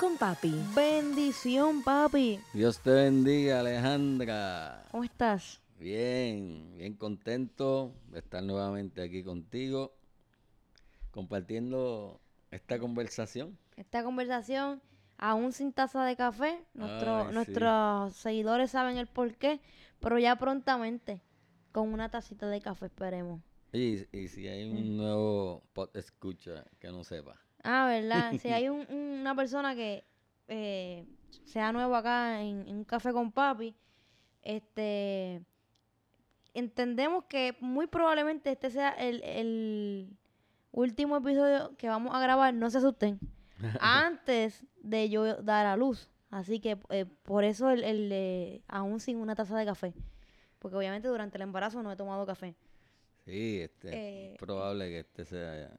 con Papi. Bendición, papi. Dios te bendiga, Alejandra. ¿Cómo estás? Bien, bien contento de estar nuevamente aquí contigo, compartiendo esta conversación. Esta conversación, aún sin taza de café, nuestro- Ay, sí. nuestros seguidores saben el por qué, pero ya prontamente, con una tacita de café, esperemos. Y, y si hay un nuevo pod escucha que no sepa. Ah, ¿verdad? si hay un- un- una persona que eh, sea nuevo acá en, en un café con papi, este entendemos que muy probablemente este sea el, el último episodio que vamos a grabar, no se asusten, antes de yo dar a luz. Así que eh, por eso el, el de aún sin una taza de café. Porque obviamente durante el embarazo no he tomado café. Sí, este, Eh, es probable que este sea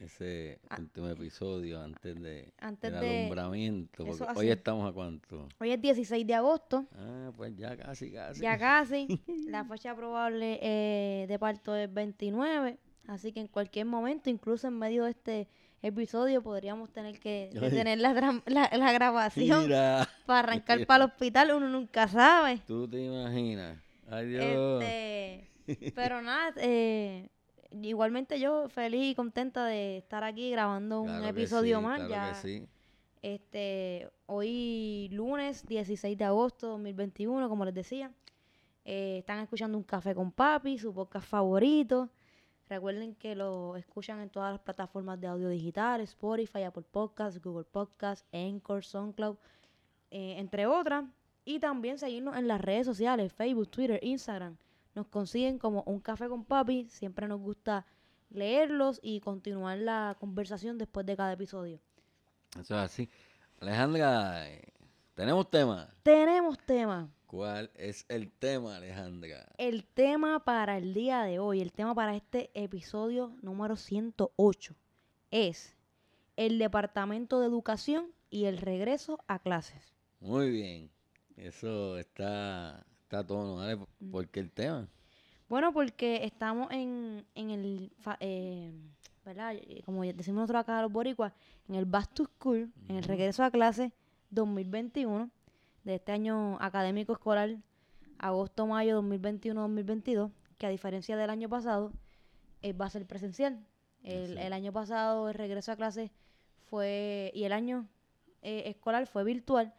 ese último episodio antes de antes del de- alumbramiento. Porque hoy estamos a cuánto. Hoy es 16 de agosto. Ah, pues ya casi, casi. Ya casi. La fecha probable eh, de parto es 29. Así que en cualquier momento, incluso en medio de este episodio, podríamos tener que detener la, gra- la, la grabación Mira, para arrancar para el hospital. Uno nunca sabe. tú te imaginas. Ay, Dios. Este, pero nada, eh, igualmente yo feliz y contenta de estar aquí grabando un Claro episodio sí, más. claro ya, que sí. este, hoy lunes 16 de agosto 2021, como les decía. Eh, están escuchando un café con papi, su podcast favorito. Recuerden que lo escuchan en todas las plataformas de audio digital, Spotify, Apple Podcasts, Google Podcasts, Anchor, SoundCloud, eh, entre otras. Y también seguirnos en las redes sociales, Facebook, Twitter, Instagram. Nos consiguen como un café con papi. Siempre nos gusta leerlos y continuar la conversación después de cada episodio. Eso es así. Alejandra, tenemos tema. Tenemos tema. ¿Cuál es el tema, Alejandra? El tema para el día de hoy, el tema para este episodio número 108 es el Departamento de Educación y el regreso a clases. Muy bien. Eso está, está todo, ¿vale? Mm. ¿Por qué el tema? Bueno, porque estamos en, en el, eh, ¿verdad? Eh, Como decimos nosotros acá los boricuas, en el Back to School, en el regreso a clases 2021 de este año académico escolar, agosto-mayo 2021-2022, que a diferencia del año pasado, eh, va a ser presencial. El, Sí. el año pasado el regreso a clases fue, y el año eh, escolar fue virtual,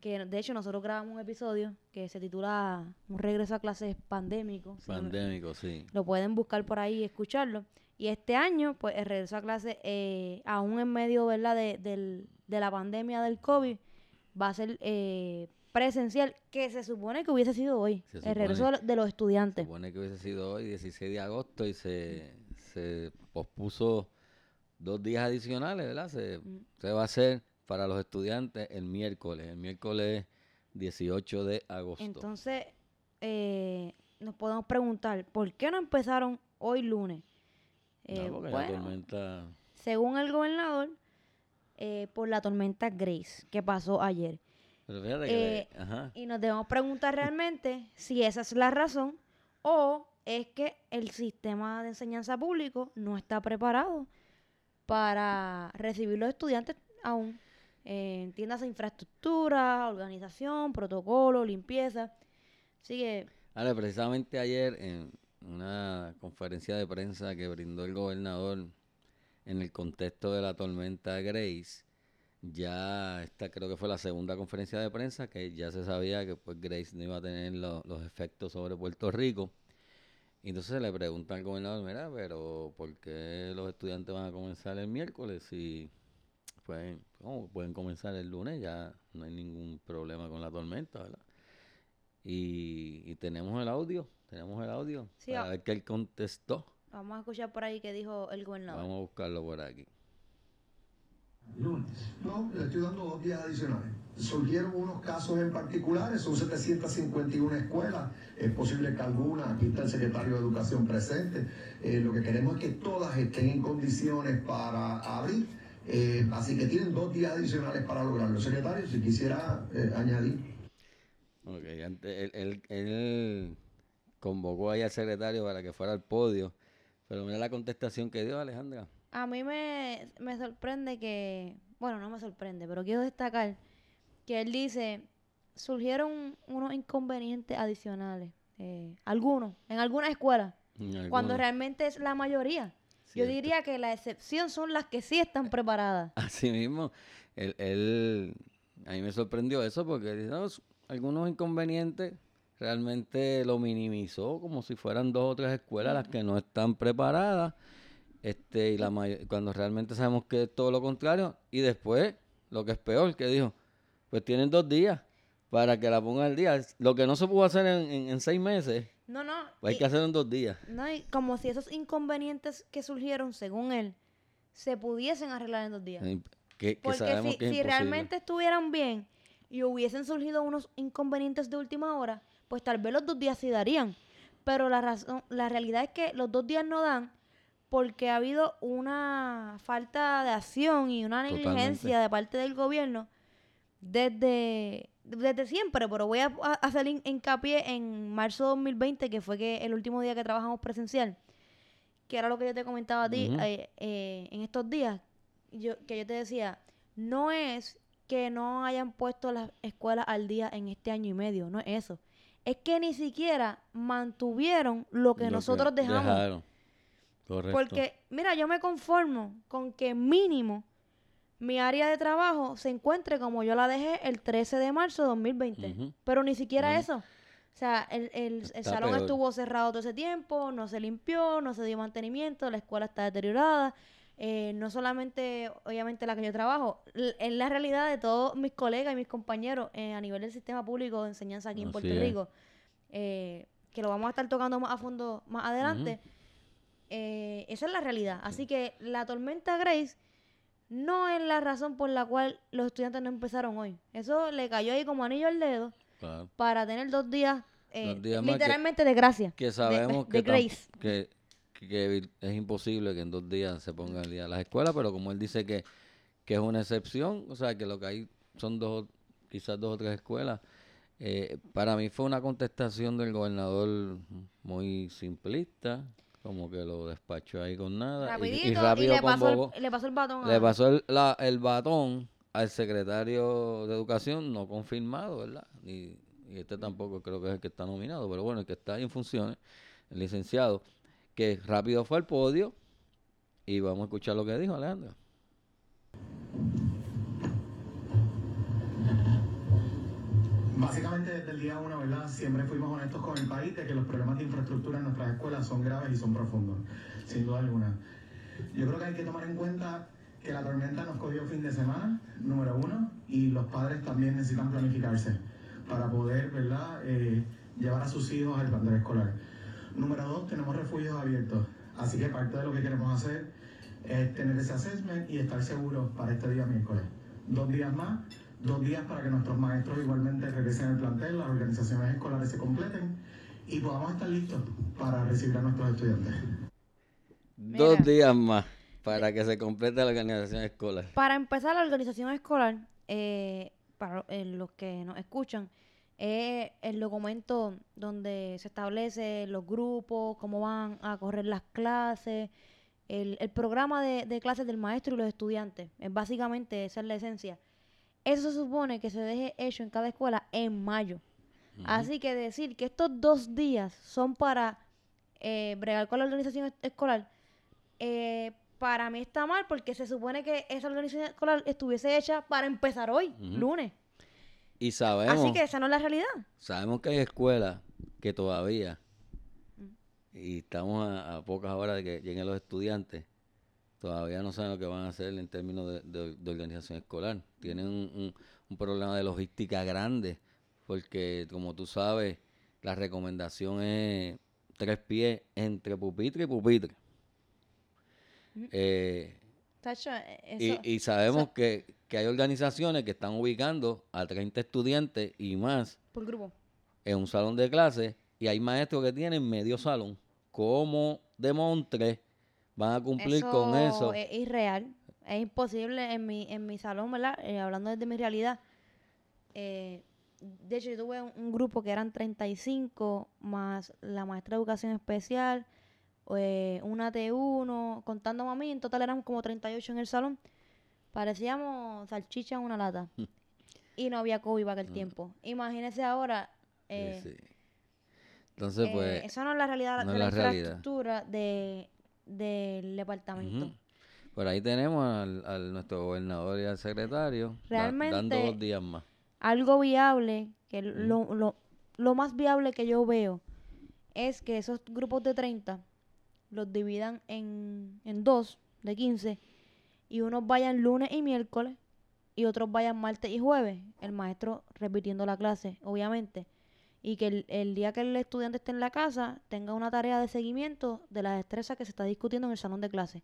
que de hecho nosotros grabamos un episodio que se titula Un regreso a clases pandémico. Pandémico, sí. lo pueden buscar por ahí y escucharlo. Y este año, pues, el regreso a clase, eh, aún en medio, ¿verdad?, de, del- de la pandemia del COVID, va a ser eh, presencial, que se supone que hubiese sido hoy, Se el regreso de, supone. lo- de los Se estudiantes. supone que hubiese sido hoy, 16 de agosto, y se, se pospuso dos días adicionales, ¿verdad? Se, Mm. se va a hacer para los estudiantes el miércoles, el miércoles 18 de agosto. Entonces, eh, nos podemos preguntar, ¿por qué no empezaron hoy lunes? No, Eh, porque la tormenta... según el gobernador, eh, por la tormenta Grace que pasó ayer. Pero fíjate que... Eh, le- ajá. Y nos debemos preguntar realmente si esa es la razón o es que el sistema de enseñanza público no está preparado para recibir los estudiantes aún. Eh, entiéndase infraestructura, organización, protocolo, limpieza. Así que, precisamente ayer en una conferencia de prensa que brindó el gobernador en el contexto de la tormenta Grace, ya esta creo que fue la segunda conferencia de prensa que ya se sabía que pues Grace no iba a tener lo- los efectos sobre Puerto Rico. Y entonces le pregunta al gobernador, mira, pero ¿por qué los estudiantes van a comenzar el miércoles si pueden, ¿cómo pueden comenzar el lunes? Ya no hay ningún problema con la tormenta, ¿verdad? Y, y tenemos el audio, tenemos el audio Sí, para ah. ver que él contestó. vamos a escuchar por ahí que dijo el gobernador. Vamos a buscarlo por aquí. Lunes. No, le estoy dando dos días adicionales. surgieron unos casos en particulares, son 751 escuelas, es posible que algunas, aquí está el secretario de Educación presente, eh, lo que queremos es que todas estén en condiciones para abrir, eh, así que tienen dos días adicionales para lograrlo. Secretario, si quisiera eh, añadir. Ok, antes, él, él, convocó ahí al secretario para que fuera al podio, pero mira la contestación que dio Alejandra. A mí me, me sorprende que, bueno, no me sorprende, pero quiero destacar que él dice, surgieron unos inconvenientes adicionales, eh, algunos, en algunas escuelas, cuando realmente es la mayoría. Yo diría que la excepción son las que sí están preparadas. Así mismo, él, a mí me sorprendió eso porque algunos inconvenientes realmente lo minimizó como si fueran dos o tres escuelas las que no están preparadas este y la cuando realmente sabemos que es todo lo contrario y después lo que es peor que dijo pues tienen dos días para que la pongan al día. Lo que no se pudo hacer en, seis meses, no, no, pues hay que hacer en dos días. No, y como si esos inconvenientes que surgieron, según él, se pudiesen arreglar en dos días. Que, Porque si, realmente estuvieran bien y hubiesen surgido unos inconvenientes de última hora, pues tal vez los dos días sí darían. Pero la razón, la realidad es que los dos días no dan porque ha habido una falta de acción y una negligencia de parte del gobierno desde, desde siempre, pero voy a, hacer hincapié en marzo de 2020, que fue que el último día que trabajamos presencial, que era lo que yo te comentaba a ti eh, eh, en estos días, yo, que yo te decía, no es que no hayan puesto las escuelas al día en este año y medio, no es eso. Es que ni siquiera mantuvieron lo que nosotros dejamos. Porque, mira, yo me conformo con que mínimo mi área de trabajo se encuentre como yo la dejé el 13 de marzo de 2020. Pero ni siquiera eso. O sea, el, el, salón estuvo cerrado todo ese tiempo, no se limpió, no se dio mantenimiento, la escuela está deteriorada. Eh, no solamente, obviamente, la que yo trabajo, es la realidad de todos mis colegas y mis compañeros eh, a nivel del sistema público de enseñanza aquí en Puerto Rico, eh, que lo vamos a estar tocando más a fondo más adelante. esa es la realidad. Así que la tormenta Grace no es la razón por la cual los estudiantes no empezaron hoy. Eso le cayó ahí como anillo al dedo para tener dos días, eh, literalmente de gracia. Que sabemos que, que, es imposible que en dos días se pongan el día las escuelas, pero como él dice que, que es una excepción, o sea, que lo que hay son dos, quizás dos o tres escuelas. Eh, para mí fue una contestación del gobernador muy simplista, como que lo despachó ahí con nada. y, rápido le, pasó el, le pasó el batón. Le pasó el, el batón al secretario de Educación no confirmado, ¿verdad? Y, y, este tampoco creo que es el que está nominado, pero bueno, el que está ahí en funciones, el licenciado, que rápido fue al podio y vamos a escuchar lo que dijo Alejandro. Básicamente desde el día uno, ¿verdad? Siempre fuimos honestos con el país de que los problemas de infraestructura en nuestras escuelas son graves y son profundos, sin duda alguna. Yo creo que hay que tomar en cuenta que la tormenta nos cogió fin de semana, número uno, y los padres también necesitan planificarse para poder, ¿verdad?, eh, llevar a sus hijos al plantel escolar. Número dos, tenemos refugios abiertos, así que parte de lo que queremos hacer es tener ese assessment y estar seguros para este día miércoles. Dos días más, dos días para que nuestros maestros igualmente regresen al plantel, las organizaciones escolares se completen y podamos estar listos para recibir a nuestros estudiantes. Dos días más para que se complete la organización escolar. Para empezar, la organización escolar, eh, para eh, los que nos escuchan, es el documento donde se establece los grupos, cómo van a correr las clases, el, programa de, de clases del maestro y los estudiantes. Es básicamente esa es la esencia. Eso se supone que se deje hecho en cada escuela en mayo. Así que decir que estos dos días son para eh, bregar con la organización escolar, eh, para mí está mal porque se supone que esa organización escolar estuviese hecha para empezar hoy, lunes. Y sabemos. Así que esa no es la realidad. Sabemos que hay escuelas que todavía, y estamos a, a pocas horas de que lleguen los estudiantes, todavía no saben lo que van a hacer en términos de, organización escolar. Tienen un, problema de logística grande, porque como tú sabes, la recomendación es tres pies entre pupitre y pupitre. Eh, y, sabemos que, que hay organizaciones que están ubicando a 30 estudiantes y más Por grupo. en un salón de clase y hay maestros que tienen medio salón. ¿Cómo de Montre van a cumplir con eso? Es irreal. Es imposible en mi, en mi salón, ¿verdad? Eh, hablando desde mi realidad. eh, de hecho, yo tuve un, un grupo que eran 35 más la maestra de educación especial, eh, una T1, contando a mí, en total éramos como 38 en el salón. Parecíamos salchicha en una lata. y no había COVID para aquel tiempo. Imagínese ahora. Sí, eh, sí. Entonces, pues, eso no es la realidad no de la, la realidad. infraestructura de, del departamento. por ahí tenemos al, al nuestro gobernador y al secretario da- dando Realmente- dos días más. algo viable, que lo, lo, lo más viable que yo veo es que esos grupos de 30 los dividan en, en dos de 15 y unos vayan lunes y miércoles y otros vayan martes y jueves, el maestro repitiendo la clase, obviamente. Y que el, día que el estudiante esté en la casa tenga una tarea de seguimiento de la destreza que se está discutiendo en el salón de clase.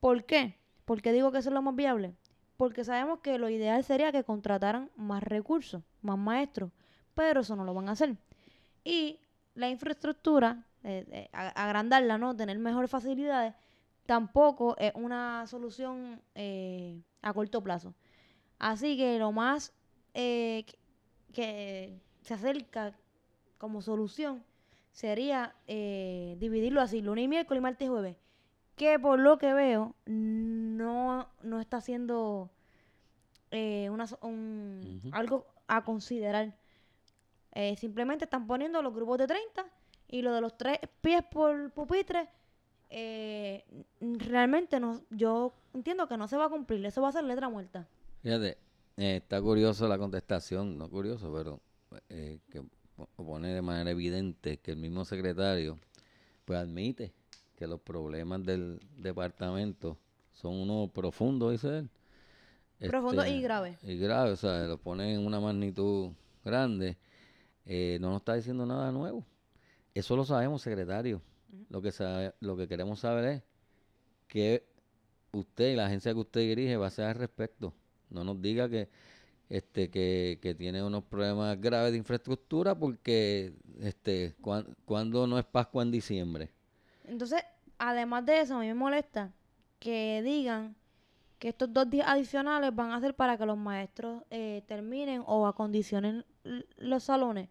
¿Por qué? ¿Por qué digo que eso es lo más viable? Porque sabemos que lo ideal sería que contrataran más recursos, más maestros, pero eso no lo van a hacer. Y la infraestructura, eh, eh, agrandarla, ¿no? Tener mejores facilidades, tampoco es una solución eh, a corto plazo. Así que lo más que se acerca como solución sería eh, dividirlo así, lunes y miércoles, martes y jueves. Que por lo que veo, no, no está haciendo eh, una, un- algo a considerar. Eh, simplemente están poniendo los grupos de 30 y lo de los tres pies por pupitre. eh, realmente no, yo entiendo que no se va a cumplir. Eso va a ser letra muerta. Fíjate, eh, está curioso la contestación, no curioso, pero eh, que po- pone de manera evidente que el mismo secretario pues admite que los problemas del departamento son unos profundos, dice él. Profundos Este, y graves. Y graves, o sea, lo pone en una magnitud grande. Eh, no nos está diciendo nada nuevo. Eso lo sabemos, secretario. Lo que sabe, lo que queremos saber es que usted y la agencia que usted dirige va a hacer al respecto. No nos diga que este que, que tiene unos problemas graves de infraestructura porque este cuan- cuando no es Pascua en diciembre. Entonces, además de eso, a mí me molesta que digan que estos dos días adicionales van a ser para que los maestros eh, terminen o acondicionen los salones.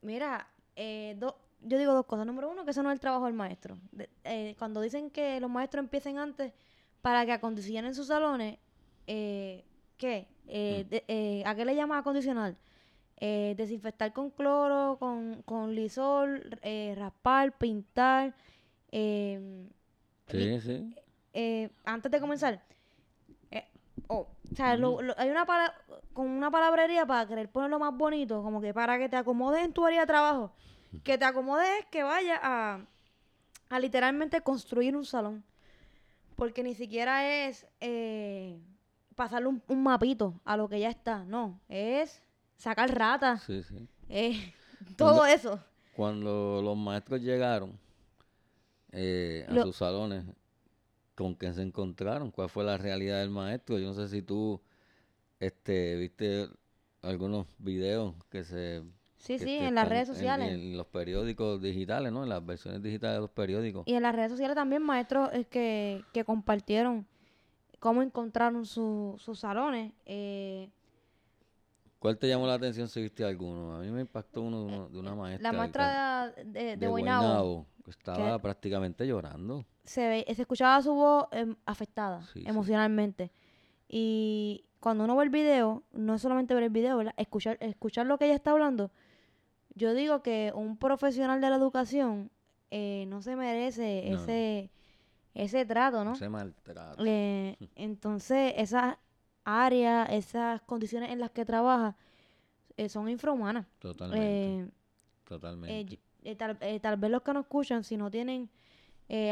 Mira, eh, do- yo digo dos cosas. Número uno, que eso no es el trabajo del maestro. Eh, cuando dicen que los maestros empiecen antes para que acondicionen sus salones, eh, ¿qué? Eh, de- eh, ¿A qué le llaman acondicionar? Eh, desinfectar con cloro, con, con lisol, eh, raspar, pintar. eh, Sí, sí. antes de comenzar, oh, o sea, lo- lo- hay una pala- con una palabrería para querer ponerlo más bonito, como que para que te acomodes en tu área de trabajo, que te acomodes es que vaya a, a literalmente construir un salón, porque ni siquiera es eh, pasarle un, un mapito a lo que ya está, no, es sacar ratas, Sí, sí. eh, todo eso. Cuando los maestros llegaron eh, a Lo- sus salones, ¿con qué se encontraron? ¿Cuál fue la realidad del maestro? Yo no sé si tú este, viste algunos videos que se... Sí, que sí, te en las redes sociales. En, los periódicos digitales, ¿no? En las versiones digitales de los periódicos. Y en las redes sociales también maestros eh, que, que compartieron cómo encontraron su- sus salones. Eh, ¿Cuál te llamó la atención si viste alguno? A mí me impactó uno de, uno- de una maestra. Eh, la maestra de, de, de Guaynabo, Guaynabo, que estaba que- prácticamente llorando. se, ve- se escuchaba su voz em, afectada Sí, sí. emocionalmente. Y cuando uno ve el video, no es solamente ver el video, ¿verdad? Escuchar, escuchar lo que ella está hablando. Yo digo que un profesional de la educación eh, no se merece no. ese, ese trato, ¿no? Ese maltrato. Eh, entonces, esas áreas, esas condiciones en las que trabaja eh, son infrahumanas. Totalmente. Eh, totalmente. eh, tal, tal vez los que nos escuchan, si no tienen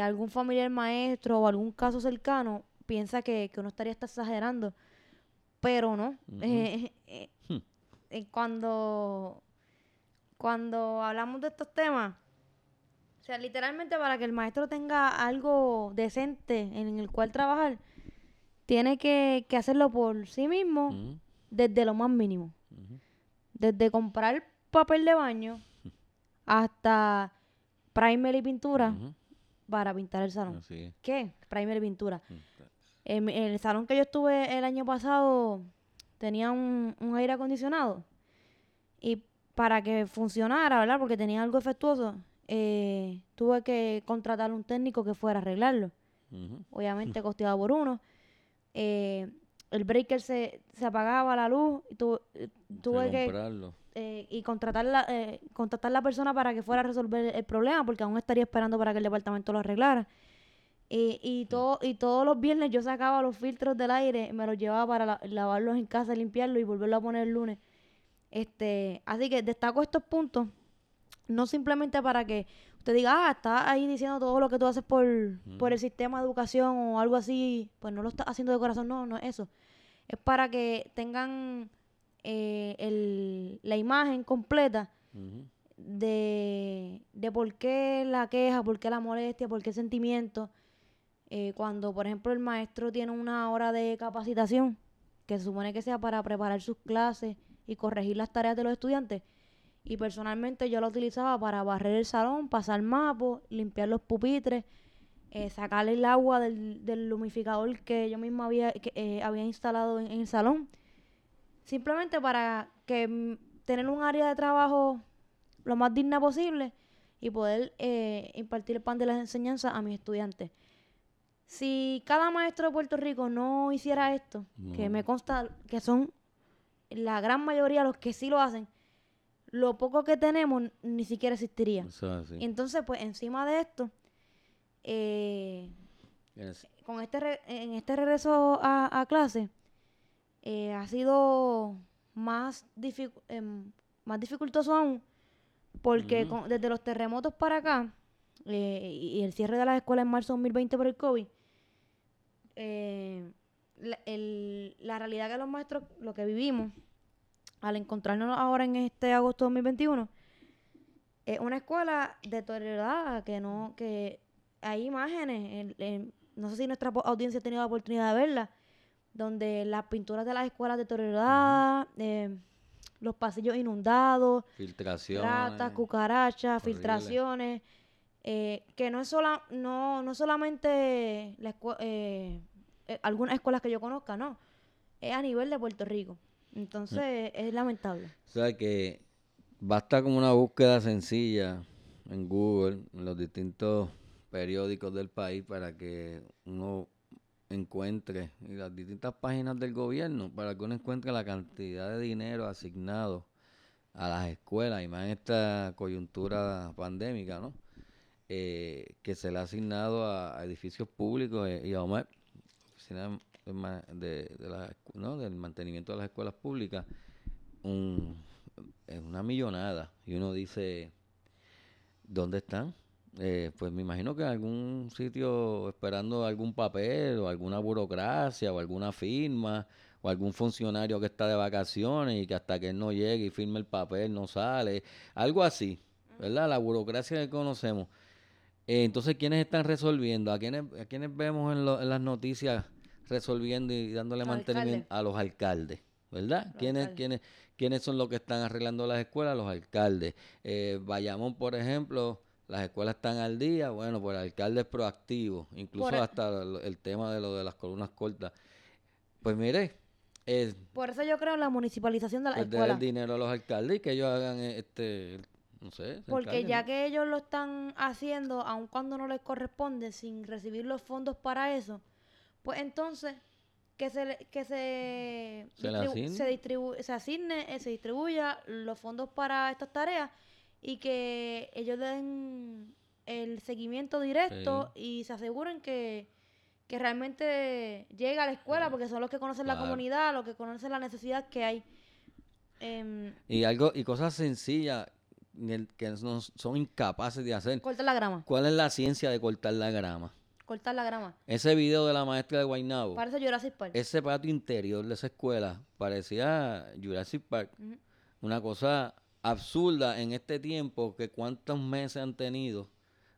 algún familiar maestro o algún caso cercano, piensa que, que uno estaría hasta exagerando. Pero no. Hmm. cuando, cuando hablamos de estos temas, sea, literalmente para que el maestro tenga algo decente en el cual trabajar, tiene que, que hacerlo por sí mismo desde lo más mínimo. Desde comprar papel de baño hasta primer y pintura para pintar el salón. Así es. ¿Qué? Primer y pintura. En el salón que yo estuve el año pasado tenía un, un aire acondicionado y para que funcionara, ¿verdad? Porque tenía algo efectuoso, eh, tuve que contratar un técnico que fuera a arreglarlo. Obviamente costeado por uno. Eh, el breaker se, se apagaba la luz y tu- eh, tuve que comprarlo. eh, y contratar la, eh, contactar la persona para que fuera a resolver el problema, porque aún estaría esperando para que el departamento lo arreglara. Y, y, todo, y todos los viernes yo sacaba los filtros del aire, me los llevaba para la- lavarlos en casa, limpiarlos y volverlo a poner el lunes. Este, así que destaco estos puntos, no simplemente para que usted diga, ah, está ahí diciendo todo lo que tú haces por, por el sistema de educación o algo así, pues no lo estás haciendo de corazón, no, no es eso. Es para que tengan eh, el- la imagen completa de, de por qué la queja, por qué la molestia, por qué el sentimiento. Eh, cuando, por ejemplo, el maestro tiene una hora de capacitación, que se supone que sea para preparar sus clases y corregir las tareas de los estudiantes, y personalmente yo la utilizaba para barrer el salón, pasar mapos, limpiar los pupitres, eh, sacarle el agua del, del humificador que yo misma había, que, eh, había instalado en, en el salón. Simplemente para que mm, tener un área de trabajo lo más digna posible y poder eh, impartir el pan de las enseñanzas a mis estudiantes. Si cada maestro de Puerto Rico no hiciera esto, que me consta que son la gran mayoría los que sí lo hacen, lo poco que tenemos ni siquiera existiría. Eso es así. Y entonces, pues encima de esto, eh, con este re- en este regreso a, a clase eh, ha sido más, em, más dificultoso aún porque con- desde los terremotos para acá eh, y y el cierre de las escuelas en marzo de 2020 por el COVID, eh, la, el- la realidad que los maestros, lo que vivimos al encontrarnos ahora en este agosto de 2021, es una escuela deteriorada que no, que hay imágenes, en- en- no sé si nuestra audiencia ha tenido la oportunidad de verla, donde las pinturas de las escuelas deterioradas, eh, los pasillos inundados, Filtraciones. ratas, cucarachas, horrible. filtraciones, eh, que no es sola, no, no solamente la eh, eh, algunas escuelas que yo conozca, no, es a nivel de Puerto Rico. Entonces es lamentable. O sea que basta como una búsqueda sencilla en Google, en los distintos periódicos del país, para que uno encuentre, y las distintas páginas del gobierno, para que uno encuentre la cantidad de dinero asignado a las escuelas, y más en esta coyuntura pandémica, ¿no? Eh, que se le ha asignado a, edificios públicos eh, y a OMEP, Oficina de, la ¿no? del mantenimiento de las escuelas públicas, un, es una millonada. Y uno dice, ¿dónde están? Eh, pues me imagino que en algún sitio esperando algún papel o alguna burocracia o alguna firma o algún funcionario que está de vacaciones y que hasta que él no llegue y firme el papel no sale, algo así, ¿verdad? La burocracia que conocemos. Eh, entonces, ¿quiénes están resolviendo? ¿A quiénes, a quiénes vemos en, lo- en las noticias resolviendo y dándole Los mantenimiento? A los alcaldes, ¿verdad? Los ¿Quiénes, alcaldes. quiénes, ¿Quiénes son los que están arreglando las escuelas? Los alcaldes. Eh, Bayamón, por ejemplo, las escuelas están al día. Bueno, pues el alcalde es proactivo. Incluso Por e- hasta el, el tema de lo de las columnas cortas. Pues mire, es Por eso yo creo en la municipalización de las pues, dar escuelas. el dinero a los alcaldes y que ellos hagan este, no sé. Porque encarguen, ya que ellos lo están haciendo, aun cuando no les corresponde, sin recibir los fondos para eso, pues entonces que se que se Se distribu- se, distribu- se asigne, eh, se distribuya los fondos para estas tareas y que ellos den el seguimiento directo y se aseguren que, que realmente llega a la escuela porque son los que conocen la comunidad, los que conocen la necesidad que hay. Em, Y algo y cosas sencillas que no- son incapaces de hacer. cortar la grama, ¿Cuál es la ciencia de cortar la grama? Cortar la grama. Ese video de la maestra de Guaynabo, Parece Jurassic Park. ese patio interior de esa escuela parecía Jurassic Park. Una cosa absurda en este tiempo que cuántos meses han tenido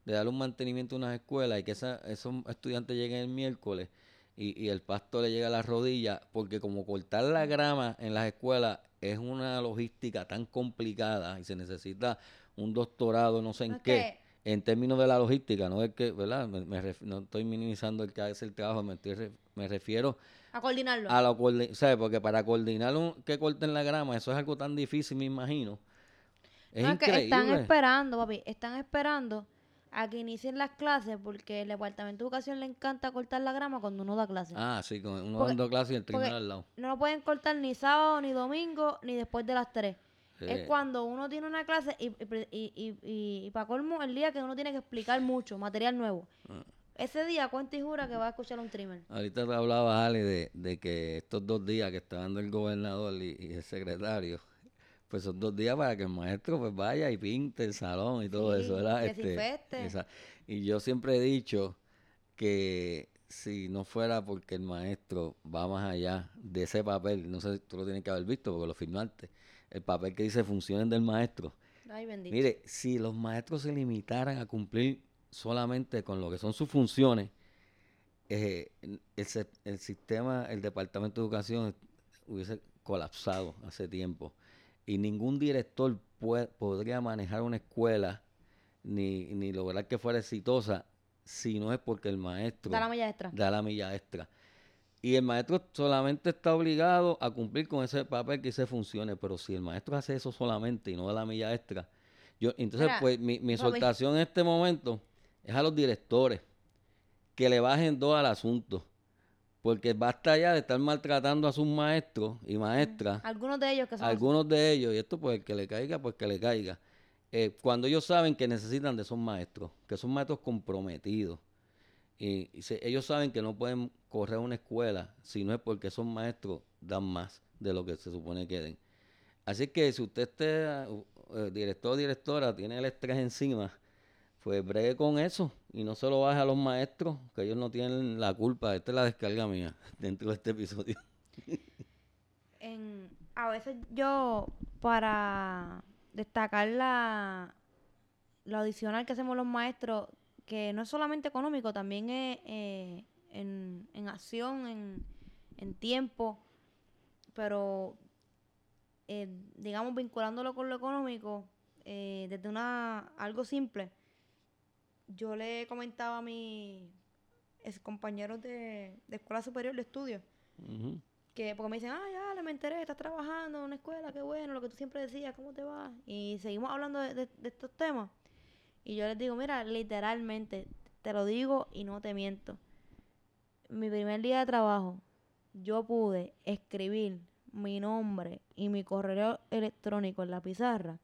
de darle un mantenimiento a unas escuelas y que esa- esos estudiantes lleguen el miércoles y, y el pasto le llega a las rodillas, porque como cortar la grama en las escuelas es una logística tan complicada y se necesita un doctorado, no sé en qué, en términos de la logística, no es que, ¿verdad? Me- me ref- no estoy minimizando el que hace el trabajo, me, estoy ref- me refiero A coordinarlo. a la coordi- ¿sabes? Porque para coordinar un, que corten la grama, eso es algo tan difícil, me imagino. Es no, es que increíble. están esperando, papi, están esperando a que inicien las clases porque el departamento de educación le encanta cortar la grama cuando uno da clases. Ah, sí, con uno Porque- dando clases y el tribunal al lado. No lo pueden cortar ni sábado, ni domingo, ni después de las 3. Es Eh, cuando uno tiene una clase y, y, para colmo el día que uno tiene que explicar mucho, material nuevo. Ah. Ese día cuenta y jura que va a escuchar un trimmer. Ahorita te hablaba, Ale, de, de que estos dos días que está dando el gobernador y, y el secretario, pues son dos días para que el maestro pues vaya y pinte el salón y todo Sí, eso, ¿verdad? Este, esa- y yo siempre he dicho que si no fuera porque el maestro va más allá de ese papel, no sé si tú lo tienes que haber visto porque lo firmaste, el papel que dice funciones del maestro, Ay, bendito. Mire, si los maestros se limitaran a cumplir solamente con lo que son sus funciones, eh, el, sistema, el Departamento de Educación hubiese colapsado hace tiempo. Y ningún director podría manejar una escuela ni, ni lograr que fuera exitosa si no es porque el maestro Da la milla extra. da la milla extra. Y el maestro solamente está obligado a cumplir con ese papel que se funcione, pero si el maestro hace eso solamente y no da la milla extra, yo entonces Mira, pues mi, mi exhortación en este momento es a los directores que le bajen dos al asunto, porque basta ya de estar maltratando a sus maestros y maestras Algunos de ellos que son algunos de ellos, y esto pues el que le caiga, pues que le caiga, eh, cuando ellos saben que necesitan de esos maestros, que son maestros comprometidos, y, ellos saben que no pueden correr una escuela si no es porque esos maestros dan más de lo que se supone que den. Así que si usted esté, eh, director o directora, tiene el estrés encima, pues bregue con eso y no se lo baje a los maestros, que ellos no tienen la culpa. Esta es la descarga mía dentro de este episodio. a veces yo, para destacar la, lo adicional que hacemos los maestros, que no es solamente económico, también es eh, en, en acción, en, en tiempo, pero eh, digamos vinculándolo con lo económico, eh, desde una algo simple, yo le comentaba a mis compañeros de, de escuela superior de estudio, que porque me dicen, ah, ya, le me enteré, estás trabajando en una escuela, qué bueno, lo que tú siempre decías, ¿cómo te va? Y seguimos hablando de, de- de estos temas. Y yo les digo, mira, literalmente, te lo digo y no te miento. Mi primer día de trabajo, yo pude escribir mi nombre y mi correo electrónico en la pizarra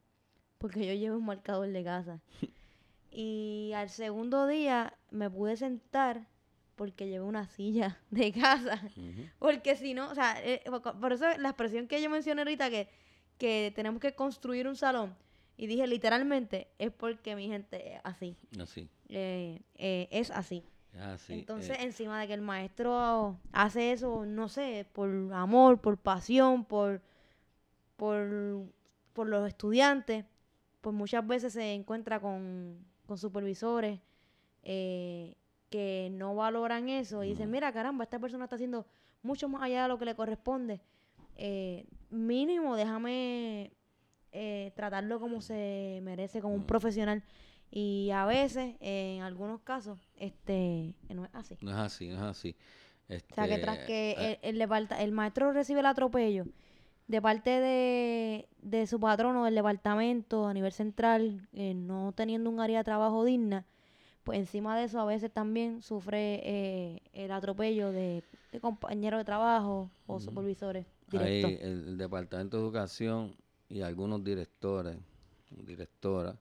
porque yo llevo un marcador de casa. y al segundo día me pude sentar porque llevé una silla de casa. Porque si no, o sea, eh, por- por eso la expresión que yo mencioné ahorita, que, que tenemos que construir un salón, y dije literalmente, es porque mi gente es así. Así. eh, eh, es así. así, Entonces, eh, encima de que el maestro hace eso, no sé, por amor, por pasión, por, por, por los estudiantes, pues muchas veces se encuentra con, con supervisores que no valoran eso y dicen, mira, caramba, esta persona está haciendo mucho más allá de lo que le corresponde. Mínimo, déjame eh, tratarlo como se merece, como un Mm. profesional. Y a veces, en algunos casos, este no es así. no es así, no es así. O sea, que tras Este, que eh, el, el, el maestro recibe el atropello de parte de, de su patrono del departamento a nivel central, eh, no teniendo un área de trabajo digna, pues encima de eso a veces también sufre eh, el atropello de, de compañeros de trabajo o Ujú. supervisores Ahí directos. el, el Departamento de Educación y algunos directores, directoras,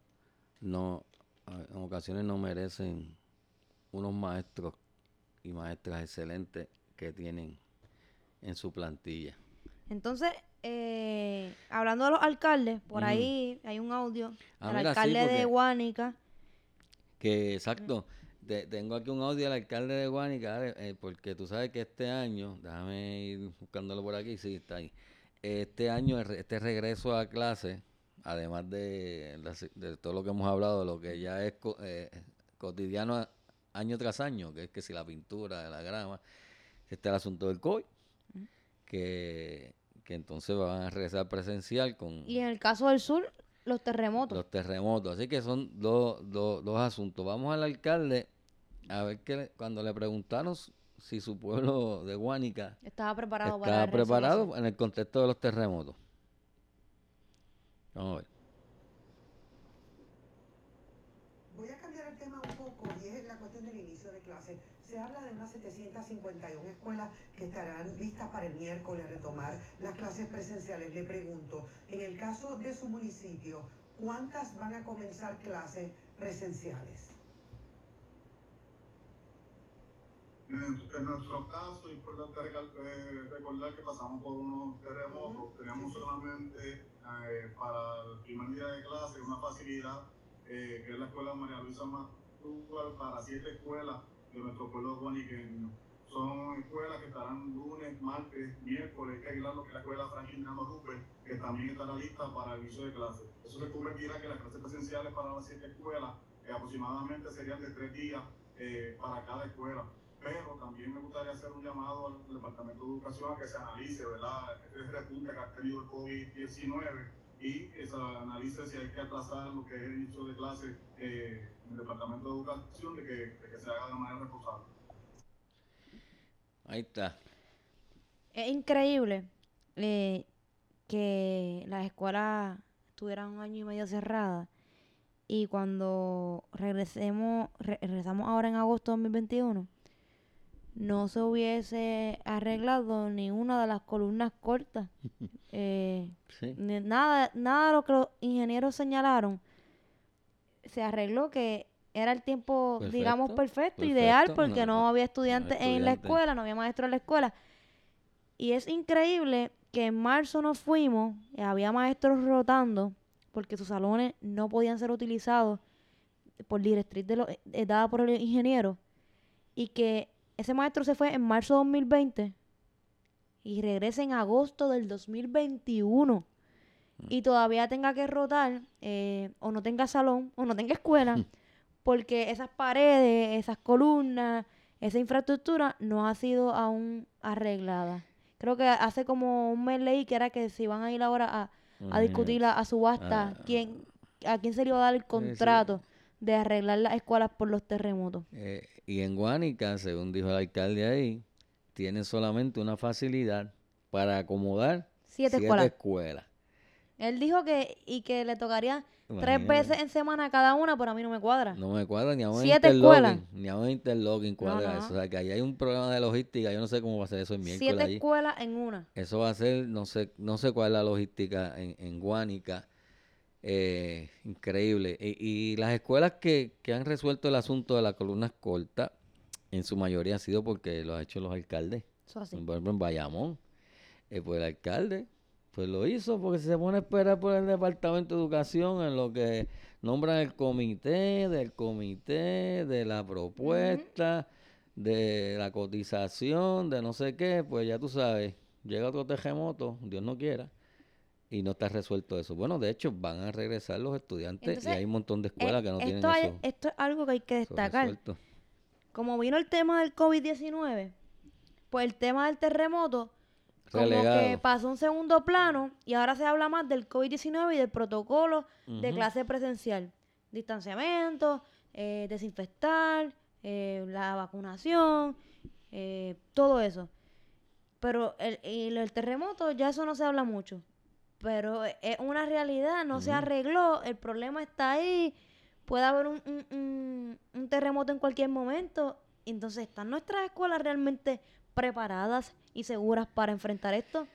no, en ocasiones no merecen unos maestros y maestras excelentes que tienen en su plantilla. Entonces, eh, hablando de los alcaldes, por ahí hay un audio Ah, del mira, sí, alcalde de Guánica. Que exacto, te- tengo aquí un audio del alcalde de Guánica, Ale, eh, porque tú sabes que este año, déjame ir buscándolo por aquí, sí, está ahí. Este año, este regreso a clase, además de, de todo lo que hemos hablado, de lo que ya es eh, cotidiano año tras año, que es que si la pintura, la grama, está el asunto del COVID, que, que entonces van a regresar presencial con Y en el caso del sur, los terremotos. los terremotos. Así que son dos, dos, dos asuntos. Vamos al alcalde a ver que cuando le preguntaron si su pueblo de Guánica Estaba preparado para estaba la preparado en el contexto de los terremotos. Vamos a ver. Voy a cambiar el tema un poco y es la cuestión del inicio de clases. Se habla de unas 751 escuelas que estarán listas para el miércoles retomar las clases presenciales. Le pregunto, en el caso de su municipio, ¿cuántas van a comenzar clases presenciales? En, en nuestro caso, es importante eh, recordar que pasamos por unos terremotos. Teníamos solamente eh, para el primer día de clase una facilidad eh, que es la escuela María Luisa Matúbal para siete escuelas de nuestro pueblo guaniqueño. Son escuelas que estarán lunes, martes, miércoles, que es la escuela Franklin Rupert, que también estará lista para el inicio de clases. Eso se convertirá que las clases presenciales para las siete escuelas eh, aproximadamente serían de tres días eh, para cada escuela pero también me gustaría hacer un llamado al Departamento de Educación a que se analice, ¿verdad?, este repunte que ha tenido el COVID-19 y que se analice si hay que atrasar lo que es el inicio de clase eh, en el Departamento de Educación, de que, de que se haga de manera responsable. Ahí está. Es increíble eh, que las escuelas estuvieran un año y medio cerradas y cuando regresemos, re- regresamos ahora en agosto de 2021, no se hubiese arreglado ni una de las columnas cortas. Eh, Sí. nada, nada de lo que los ingenieros señalaron se arregló que era el tiempo, digamos, Perfecto, perfecto, ideal, porque no- no, había estudiantes en la escuela, no había maestros en la escuela. Y es increíble que en marzo nos fuimos, y había maestros rotando, porque sus salones no podían ser utilizados por directriz de lo, eh, dada por el ingeniero, y que ese maestro se fue en marzo de 2020 y regresa en agosto del 2021 y todavía tenga que rotar eh, o no tenga salón o no tenga escuela porque esas paredes, esas columnas, esa infraestructura no ha sido aún arreglada. Creo que hace como un mes leí que era que se iban a ir ahora a, a discutir a, a subasta Ah. quién, a quién se le iba a dar el contrato de arreglar las escuelas por los terremotos. Eh, y en Guánica, según dijo el alcalde ahí, tiene solamente una facilidad para acomodar Siete escuelas. escuelas. Él dijo que y que le tocaría tres veces en semana cada una, pero a mí no me cuadra. No me cuadra ni a un Siete escuelas. ni a un interlocking cuadra no. eso. O sea, que ahí hay un problema de logística. Yo no sé cómo va a ser eso el miércoles Siete allí. escuelas en una. Eso va a ser, no sé, no sé cuál es la logística en, en Guánica. Eh, increíble. Y, y las escuelas que, que han resuelto el asunto de las columnas cortas, en su mayoría ha sido porque lo han hecho los alcaldes. Eso así. Por ejemplo, en Bayamón, eh, pues el alcalde pues lo hizo porque se pone a esperar por el Departamento de Educación en lo que nombran el comité, del comité, de la propuesta, de la cotización, de no sé qué, pues ya tú sabes, llega otro terremoto, Dios no quiera, y no está resuelto eso. Bueno, de hecho, van a regresar los estudiantes Entonces, y hay un montón de escuelas Eh, que no esto, tienen hay- eso, esto es algo que hay que destacar. Como vino el tema del COVID-19, pues el tema del terremoto como que pasó un segundo plano y ahora se habla más del COVID-19 y del protocolo de clase presencial. Distanciamiento, eh, desinfectar, eh, la vacunación, eh, todo eso. Pero el, el, el terremoto ya eso no se habla mucho. Pero es una realidad, no se arregló, el problema está ahí, puede haber un, un- un- un terremoto en cualquier momento. Entonces, ¿están nuestras escuelas realmente preparadas y seguras para enfrentar esto?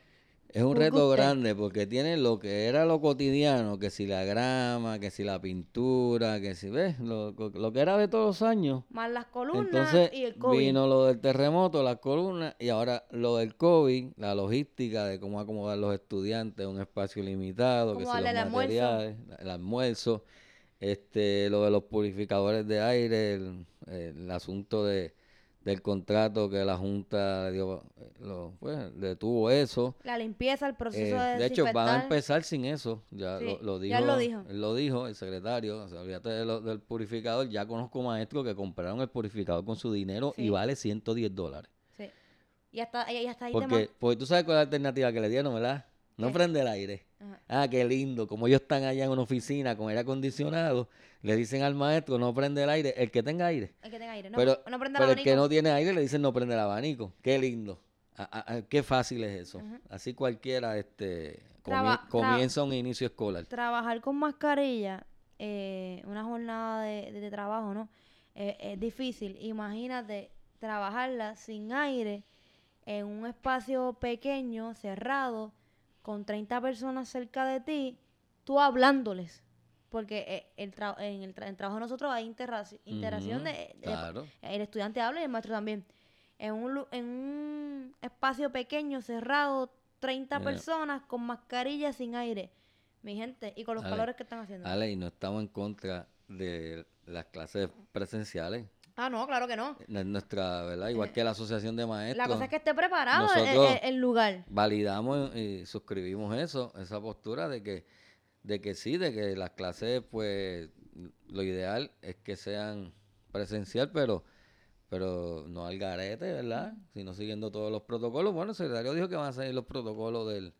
Es un reto usted. grande porque tiene lo que era lo cotidiano, que si la grama, que si la pintura, que si, ¿ves? Lo, lo que era de todos los años. Más las columnas Entonces y el COVID. vino lo del terremoto, las columnas y ahora lo del COVID, la logística de cómo acomodar los estudiantes un espacio limitado, que si los el almuerzo. materiales, el almuerzo, este, lo de los purificadores de aire, el, el asunto de del contrato que la Junta dio, eh, lo, pues, detuvo eso. La limpieza, el proceso Eh, de de hecho, van a empezar sin eso. Ya Sí, lo, lo dijo, ya él lo dijo. él lo dijo, el secretario. O sea, olvídate de lo- del purificador. Ya conozco maestros que compraron el purificador con su dinero y vale 110 dólares. Sí. Y hasta, y hasta ahí Porque, te porque tú sabes cuál es la alternativa que le dieron, ¿verdad? No prende el aire. Ajá. Ah, qué lindo. Como ellos están allá en una oficina con aire acondicionado, le dicen al maestro no prende el aire, el que tenga aire. El que tenga aire. No, pero no prenda el pero el que no tiene aire le dicen no prende el abanico. Qué lindo. Ah, ah, ah, qué fácil es eso. Así cualquiera este Traba- comienza un inicio escolar. Trabajar con mascarilla, eh, una jornada de, de- de trabajo, ¿no? Eh, es difícil. Imagínate trabajarla sin aire en un espacio pequeño, cerrado, con 30 personas cerca de ti, tú hablándoles. Porque eh, el tra- en el, tra- en el trabajo de nosotros hay interacción Ujú, de, de- Claro. el estudiante habla y el maestro también. En un, en un espacio pequeño, cerrado, 30 Mira. personas con mascarilla sin aire. Mi gente, y con los Ale, calores que están haciendo. Ale, y no estamos en contra de las clases presenciales. Ah, no, claro que no. Es nuestra, ¿verdad? Igual que la asociación de maestros. La cosa es que esté preparado el- el lugar. validamos y suscribimos eso, esa postura de que, de que sí, de que las clases, pues, lo ideal es que sean presencial, pero, pero no al garete, ¿verdad? Sino siguiendo todos los protocolos. Bueno, el secretario dijo que van a seguir los protocolos del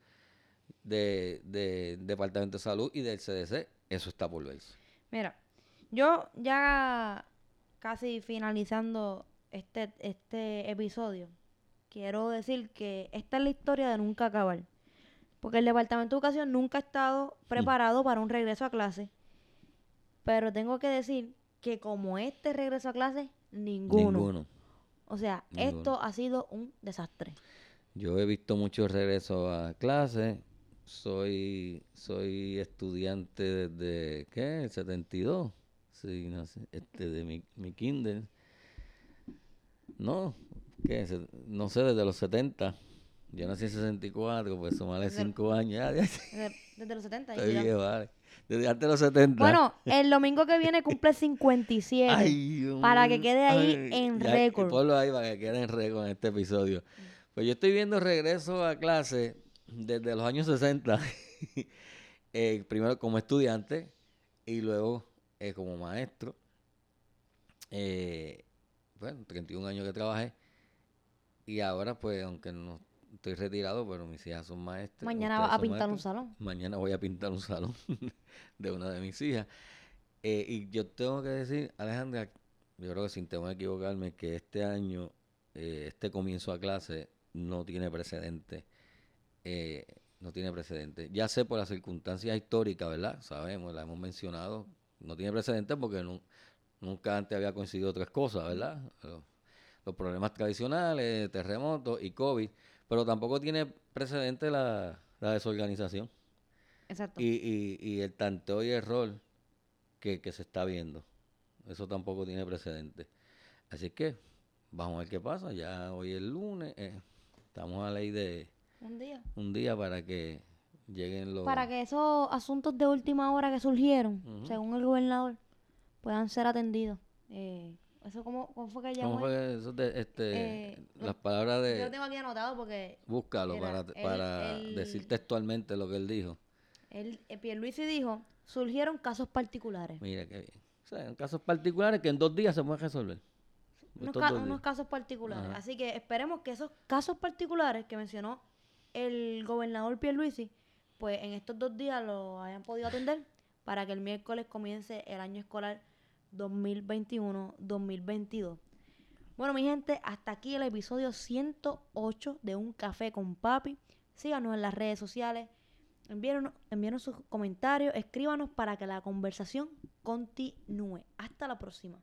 de, de Departamento de Salud y del CDC. Eso está por verse. Mira, yo ya casi finalizando este, este episodio, quiero decir que esta es la historia de nunca acabar. Porque el Departamento de Educación nunca ha estado preparado para un regreso a clase. Pero tengo que decir que como este regreso a clase, ninguno. Ninguno. O sea, Ninguno. esto ha sido un desastre. Yo he visto muchos regresos a clases. Soy, soy estudiante desde, ¿qué? El 72. Sí, no sé, este, de mi, mi kinder. No, ¿qué? No sé, desde los 70. Yo nací en 64, pues el- 5 años. Desde, desde los 70. estoy ya. viejo, vale. Desde antes de los 70. Bueno, el domingo que viene cumple 57. Ay, para que quede ahí Ay, en récord. Ponlo ahí para que quede en récord en este episodio. Pues yo estoy viendo regreso a clase desde los años 60. eh, primero como estudiante y luego eh, como maestro. Eh, bueno, 31 años que trabajé. Y ahora, pues, aunque no estoy retirado, pero mis hijas son maestras. Mañana ustedes va a pintar un salón. Mañana voy a pintar un salón de una de mis hijas. Eh, y yo tengo que decir, Alejandra, yo creo que sin temor a equivocarme, que este año, eh, este comienzo a clase no tiene precedente. Eh, no tiene precedente. Ya sé por las circunstancias históricas, ¿verdad? Sabemos, la hemos mencionado. No tiene precedente porque nu- nunca antes había coincidido otras cosas, ¿verdad? Los, los problemas tradicionales, terremotos y COVID. Pero tampoco tiene precedente la, la desorganización Exacto. y, y, y el tanteo y error que, que se está viendo. Eso tampoco tiene precedente. Así que vamos a ver qué pasa. Ya hoy es lunes. eh, estamos a ley de Un día. un día para que lleguen los... Para que esos asuntos de última hora que surgieron, según el gobernador, puedan ser atendidos. Eh, ¿Eso cómo, cómo fue que ¿Cómo llamó? eso de, este, Eh, no- las palabras Yo de... lo tengo aquí anotado porque Búscalo para, el- para el- decir textualmente lo que él dijo. él, eh, Pierluisi dijo, surgieron casos particulares. Mira qué bien. O sea, casos particulares que en dos días se pueden resolver. Unos, ca- casos particulares. Ajá. Así que esperemos que esos casos particulares que mencionó el gobernador Pierluisi, pues en estos dos días lo hayan podido atender para que el miércoles comience el año escolar 2021-2022. Bueno, mi gente, hasta aquí el episodio 108 de Un Café con Papi. Síganos en las redes sociales. Envíenos, sus comentarios, escríbanos para que la conversación continúe. Hasta la próxima.